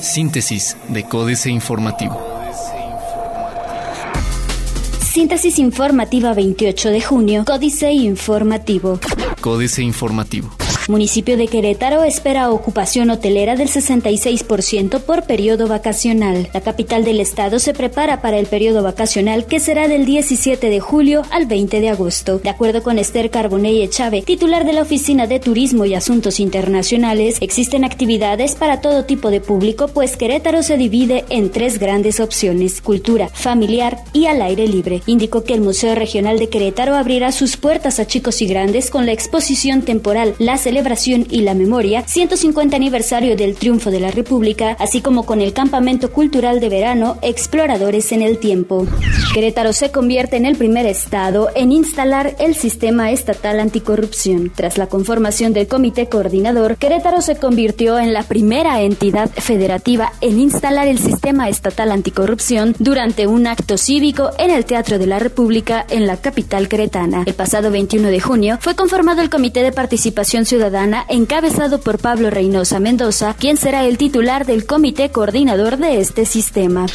Síntesis de Códice Informativo. Síntesis informativa 28 de junio, Códice Informativo. Códice Informativo. Municipio de Querétaro espera ocupación hotelera del 66% por periodo vacacional. La capital del estado se prepara para el periodo vacacional que será del 17 de julio al 20 de agosto. De acuerdo con Esther Carbonell Chávez, titular de la Oficina de Turismo y Asuntos Internacionales, existen actividades para todo tipo de público, pues Querétaro se divide en tres grandes opciones, cultura, familiar y al aire libre. Indicó que el Museo Regional de Querétaro abrirá sus puertas a chicos y grandes con la exposición temporal La Celebración celebración y la memoria, 150 aniversario del triunfo de la República, así como con el campamento cultural de verano Exploradores en el Tiempo. Querétaro se convierte en el primer estado en instalar el sistema estatal anticorrupción. Tras la conformación del comité coordinador, Querétaro se convirtió en la primera entidad federativa en instalar el sistema estatal anticorrupción durante un acto cívico en el Teatro de la República en la capital queretana. El pasado 21 de junio fue conformado el Comité de Participación Ciudadana encabezado por Pablo Reynosa Mendoza, quien será el titular del comité coordinador de este sistema.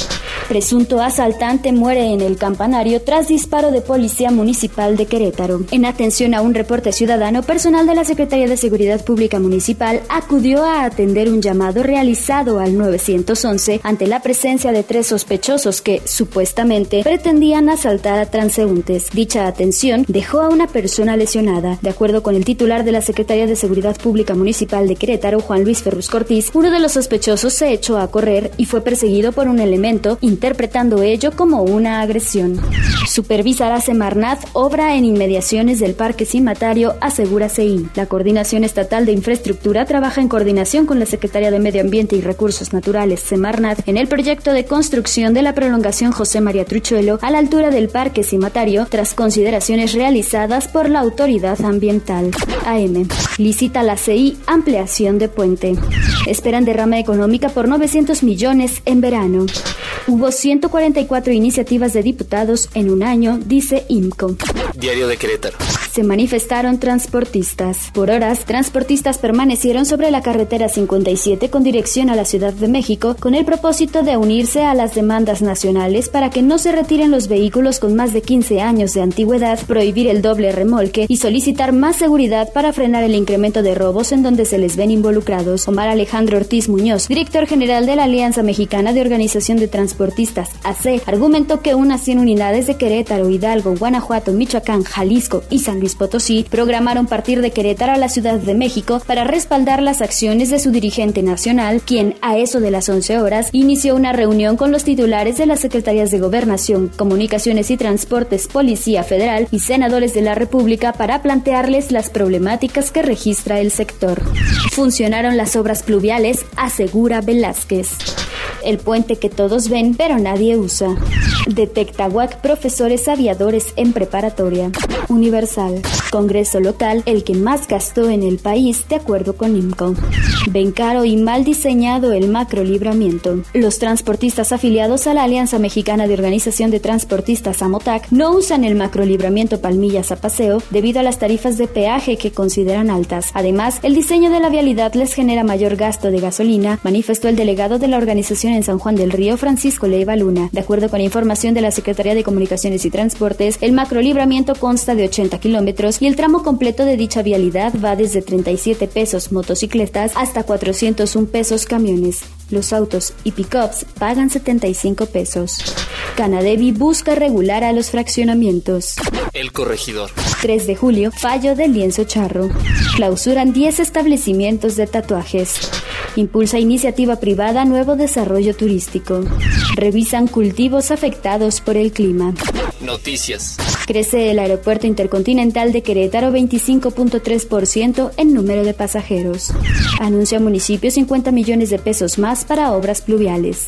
Presunto asaltante muere en el campanario tras disparo de policía municipal de Querétaro. En atención a un reporte ciudadano, personal de la Secretaría de Seguridad Pública Municipal acudió a atender un llamado realizado al 911 ante la presencia de tres sospechosos que, supuestamente, pretendían asaltar a transeúntes. Dicha atención dejó a una persona lesionada. De acuerdo con el titular de la Secretaría de Seguridad Pública Municipal de Querétaro, Juan Luis Ferrus Cortiz, uno de los sospechosos se echó a correr y fue perseguido por un elemento, interpretando ello como una agresión. Supervisará Semarnat obra en inmediaciones del Parque Cimatario, asegura CEIN. La Coordinación Estatal de Infraestructura trabaja en coordinación con la Secretaría de Medio Ambiente y Recursos Naturales, Semarnat, en el proyecto de construcción de la prolongación José María Truchuelo a la altura del Parque Cimatario, tras consideraciones realizadas por la Autoridad Ambiental. AM. Licita la CI ampliación de puente. Esperan derrama económica por 900 millones en verano. Hubo 144 iniciativas de diputados en un año, dice IMCO. Diario de Querétaro se manifestaron transportistas. Por horas, transportistas permanecieron sobre la carretera 57 con dirección a la Ciudad de México con el propósito de unirse a las demandas nacionales para que no se retiren los vehículos con más de 15 años de antigüedad, prohibir el doble remolque y solicitar más seguridad para frenar el incremento de robos en donde se les ven involucrados. Omar Alejandro Ortiz Muñoz, director general de la Alianza Mexicana de Organización de Transportistas, AC, argumentó que unas 100 unidades de Querétaro, Hidalgo, Guanajuato, Michoacán, Jalisco y San Luis Potosí programaron partir de Querétaro a la Ciudad de México para respaldar las acciones de su dirigente nacional, quien a eso de las 11 horas inició una reunión con los titulares de las Secretarías de Gobernación, Comunicaciones y Transportes, Policía Federal y senadores de la República para plantearles las problemáticas que registra el sector. Funcionaron las obras pluviales, asegura Velázquez el puente que todos ven pero nadie usa. Detecta WAC profesores aviadores en preparatoria. Universal. Congreso local, el que más gastó en el país, de acuerdo con IMCO. Ven caro y mal diseñado el macro libramiento. Los transportistas afiliados a la Alianza Mexicana de Organización de Transportistas AMOTAC no usan el macro libramiento Palmillas a paseo debido a las tarifas de peaje que consideran altas. Además, el diseño de la vialidad les genera mayor gasto de gasolina, manifestó el delegado de la organización en San Juan del Río, Francisco Leiva Luna. De acuerdo con información de la Secretaría de Comunicaciones y Transportes, el macro libramiento consta de 80 kilómetros y el tramo completo de dicha vialidad va desde 37 pesos motocicletas hasta 401 pesos camiones. Los autos y pickups pagan 75 pesos. Canadevi busca regular a los fraccionamientos. El corregidor. 3 de julio, fallo del lienzo charro. Clausuran 10 establecimientos de tatuajes. Impulsa iniciativa privada nuevo desarrollo turístico. Revisan cultivos afectados por el clima. Noticias. Crece el aeropuerto intercontinental de Querétaro 25.3% en número de pasajeros. Anuncia municipio 50 millones de pesos más para obras pluviales.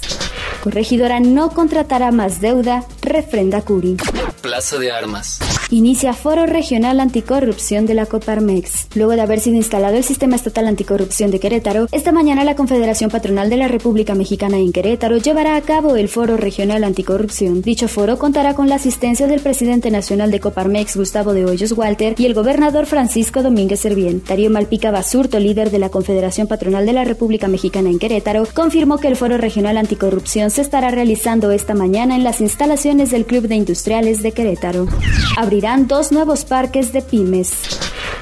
Corregidora no contratará más deuda, refrenda Curi. Plaza de Armas. Inicia Foro Regional Anticorrupción de la Coparmex. Luego de haber sido instalado el Sistema Estatal Anticorrupción de Querétaro, esta mañana la Confederación Patronal de la República Mexicana en Querétaro llevará a cabo el Foro Regional Anticorrupción. Dicho foro contará con la asistencia del presidente nacional de Coparmex, Gustavo de Hoyos Walter, y el gobernador Francisco Domínguez Servién. Darío Malpica Basurto, líder de la Confederación Patronal de la República Mexicana en Querétaro, confirmó que el Foro Regional Anticorrupción se estará realizando esta mañana en las instalaciones del Club de Industriales de Querétaro. Dos nuevos parques de pymes.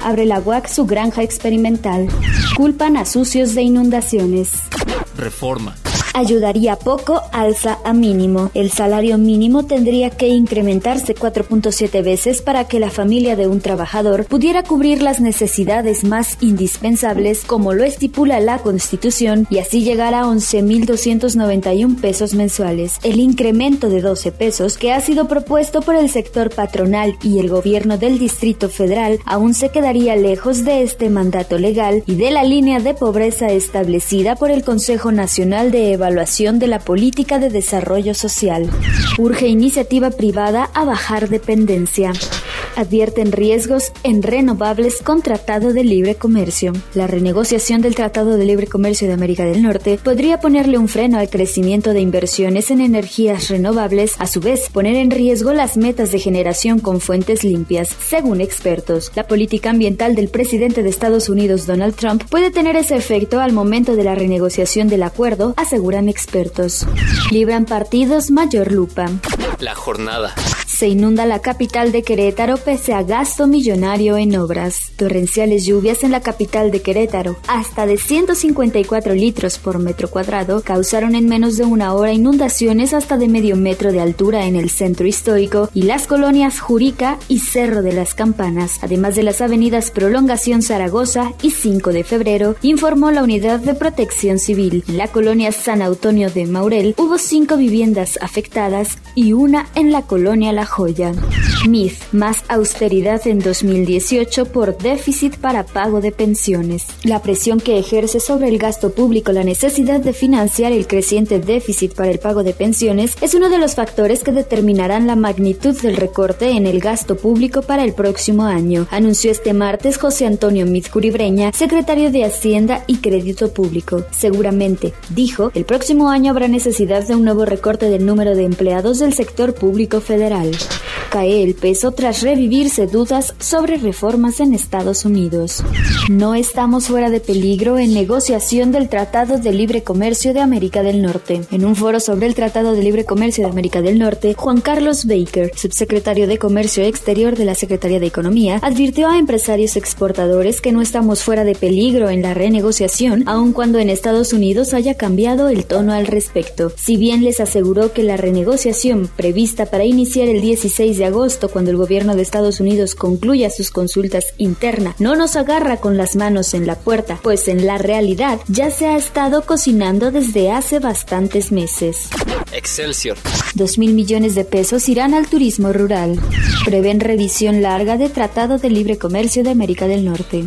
Abre la UAC su granja experimental. Culpan a sucios de inundaciones. Reforma ayudaría poco, alza a mínimo. El salario mínimo tendría que incrementarse 4.7 veces para que la familia de un trabajador pudiera cubrir las necesidades más indispensables como lo estipula la Constitución y así llegar a 11.291 pesos mensuales. El incremento de 12 pesos que ha sido propuesto por el sector patronal y el gobierno del Distrito Federal aún se quedaría lejos de este mandato legal y de la línea de pobreza establecida por el Consejo Nacional de Evaluación evaluación de la política de desarrollo social. Urge iniciativa privada a bajar dependencia advierten riesgos en renovables con Tratado de Libre Comercio. La renegociación del Tratado de Libre Comercio de América del Norte podría ponerle un freno al crecimiento de inversiones en energías renovables, a su vez poner en riesgo las metas de generación con fuentes limpias, según expertos. La política ambiental del presidente de Estados Unidos, Donald Trump, puede tener ese efecto al momento de la renegociación del acuerdo, expertos. Libran partidos mayor lupa. La jornada. Se inunda la capital de Querétaro pese a gasto millonario en obras. Torrenciales lluvias en la capital de Querétaro, hasta de 154 litros por metro cuadrado, causaron en menos de una hora inundaciones hasta de medio metro de altura en el centro histórico y las colonias Jurica y Cerro de las Campanas, además de las avenidas Prolongación Zaragoza y 5 de febrero, informó la Unidad de Protección Civil. En la colonia San Antonio de Maurel hubo cinco viviendas afectadas y una en la colonia La Joya. MIF, más austeridad en 2018 por déficit para pago de pensiones. La presión que ejerce sobre el gasto público la necesidad de financiar el creciente déficit para el pago de pensiones es uno de los factores que determinarán la magnitud del recorte en el gasto público para el próximo año, anunció este martes José Antonio Mizcuribreña, secretario de Hacienda y Crédito Público. Seguramente, dijo, el próximo año habrá necesidad de un nuevo recorte del número de empleados del sector público federal. Bye. Cae el peso tras revivirse dudas sobre reformas en Estados Unidos. No estamos fuera de peligro en negociación del Tratado de Libre Comercio de América del Norte. En un foro sobre el Tratado de Libre Comercio de América del Norte, Juan Carlos Baker, subsecretario de Comercio Exterior de la Secretaría de Economía, advirtió a empresarios exportadores que no estamos fuera de peligro en la renegociación, aun cuando en Estados Unidos haya cambiado el tono al respecto. Si bien les aseguró que la renegociación prevista para iniciar el 16 de agosto, cuando el gobierno de Estados Unidos concluya sus consultas internas, no nos agarra con las manos en la puerta, pues en la realidad ya se ha estado cocinando desde hace bastantes meses. Excelsior. Dos mil millones de pesos irán al turismo rural. Prevén revisión larga de Tratado de Libre Comercio de América del Norte.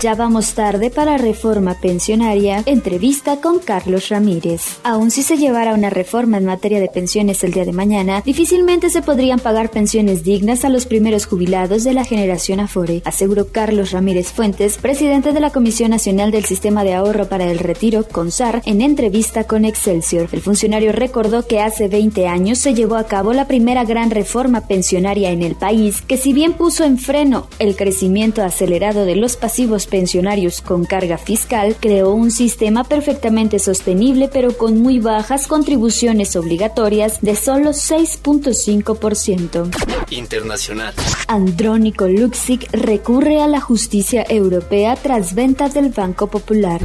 Ya vamos tarde para reforma pensionaria. Entrevista con Carlos Ramírez. Aun si se llevara una reforma en materia de pensiones el día de mañana, difícilmente se podrían pagar pensiones dignas a los primeros jubilados de la generación Afore, aseguró Carlos Ramírez Fuentes, presidente de la Comisión Nacional del Sistema de Ahorro para el Retiro, CONSAR, en entrevista con Excelsior. El funcionario recordó que hace 20 años se llevó a cabo la primera gran reforma pensionaria en el país, que si bien puso en freno el crecimiento acelerado de los pasivos pensionarios con carga fiscal, creó un sistema perfectamente sostenible pero con muy bajas contribuciones obligatorias de solo 6.5%. Internacional. Andrónico Luxic recurre a la justicia europea tras ventas del Banco Popular.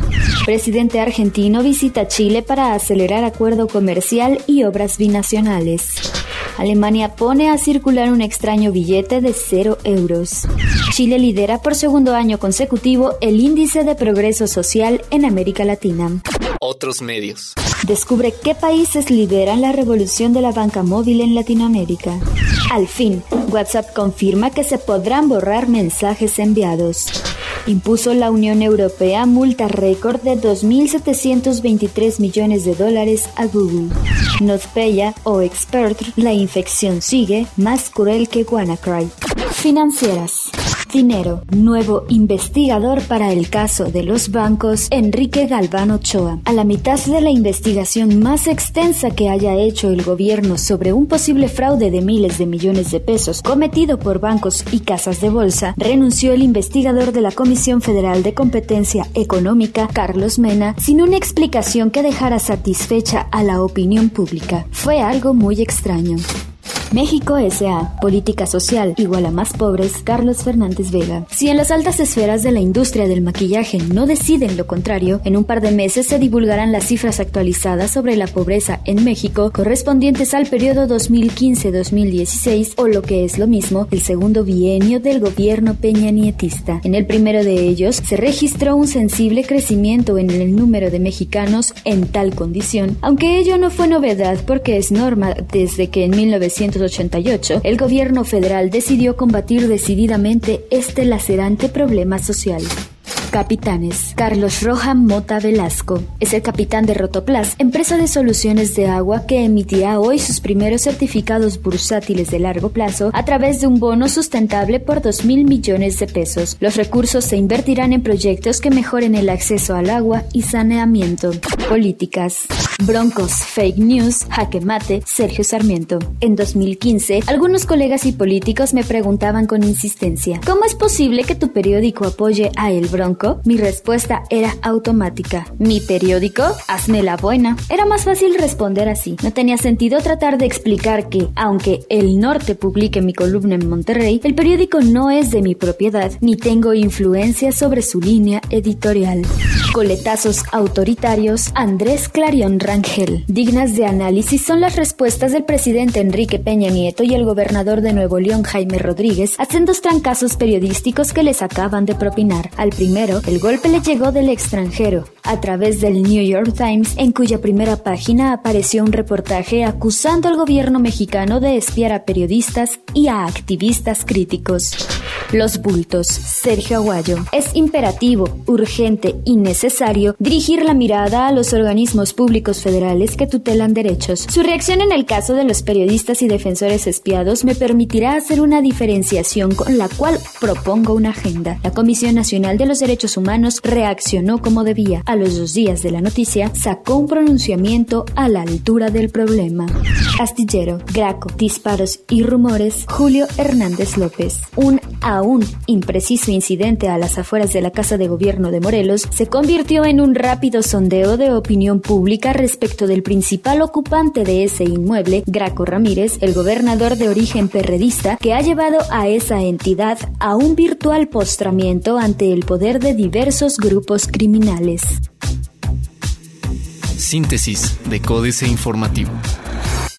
Presidente argentino visita Chile para acelerar acuerdo comercial y obras binacionales. Alemania pone a circular un extraño billete de 0 euros. Chile lidera por segundo año consecutivo el índice de progreso social en América Latina. Otros medios. Descubre qué países lideran la revolución de la banca móvil en Latinoamérica. Al fin, WhatsApp confirma que se podrán borrar mensajes enviados. Impuso la Unión Europea multa récord de 2.723 millones de dólares a Google. NotPetya o Expert, la infección sigue más cruel que WannaCry. financieras. Dinero, nuevo investigador para el caso de los bancos, Enrique Galván Ochoa. A la mitad de la investigación más extensa que haya hecho el gobierno sobre un posible fraude de miles de millones de pesos cometido por bancos y casas de bolsa, renunció el investigador de la Comisión Federal de Competencia Económica, Carlos Mena, sin una explicación que dejara satisfecha a la opinión pública. Fue algo muy extraño. México S.A. Política Social igual a más pobres, Carlos Fernández Vega. Si en las altas esferas de la industria del maquillaje no deciden lo contrario, en un par de meses se divulgarán las cifras actualizadas sobre la pobreza en México correspondientes al periodo 2015-2016 o lo que es lo mismo, el segundo bienio del gobierno peñanietista. En el primero de ellos se registró un sensible crecimiento en el número de mexicanos en tal condición, aunque ello no fue novedad porque es norma desde que en 1900 el gobierno federal decidió combatir decididamente este lacerante problema social. Capitanes. Carlos Roja Mota Velasco es el capitán de Rotoplas, empresa de soluciones de agua que emitirá hoy sus primeros certificados bursátiles de largo plazo a través de un bono sustentable por 2 mil millones de pesos. Los recursos se invertirán en proyectos que mejoren el acceso al agua y saneamiento. Políticas. Broncos, fake news, jaque mate, Sergio Sarmiento. En 2015, algunos colegas y políticos me preguntaban con insistencia, ¿cómo es posible que tu periódico apoye a El Bronco? Mi respuesta era automática. ¿Mi periódico? Hazme la buena. Era más fácil responder así. No tenía sentido tratar de explicar que, aunque El Norte publique mi columna en Monterrey, el periódico no es de mi propiedad, ni tengo influencia sobre su línea editorial. Coletazos autoritarios, Andrés Clarion Rangel. Dignas de análisis son las respuestas del presidente Enrique Peña Nieto y el gobernador de Nuevo León Jaime Rodríguez a sendos trancazos periodísticos que les acaban de propinar. Al primero, el golpe le llegó del extranjero, a través del New York Times, en cuya primera página apareció un reportaje acusando al gobierno mexicano de espiar a periodistas y a activistas críticos. Los bultos. Sergio Aguayo. Es imperativo, urgente y necesario dirigir la mirada a los organismos públicos federales que tutelan derechos. Su reacción en el caso de los periodistas y defensores espiados me permitirá hacer una diferenciación con la cual propongo una agenda. La Comisión Nacional de los Derechos Humanos reaccionó como debía. A los dos días de la noticia, sacó un pronunciamiento a la altura del problema. Astillero, Graco, disparos y rumores, Julio Hernández López. Un aún impreciso incidente a las afueras de la Casa de Gobierno de Morelos se convirtió en un rápido sondeo de opinión pública respecto del principal ocupante de ese inmueble, Graco Ramírez, el gobernador de origen perredista, que ha llevado a esa entidad a un virtual postramiento ante el poder de diversos grupos criminales. Síntesis de Códice Informativo.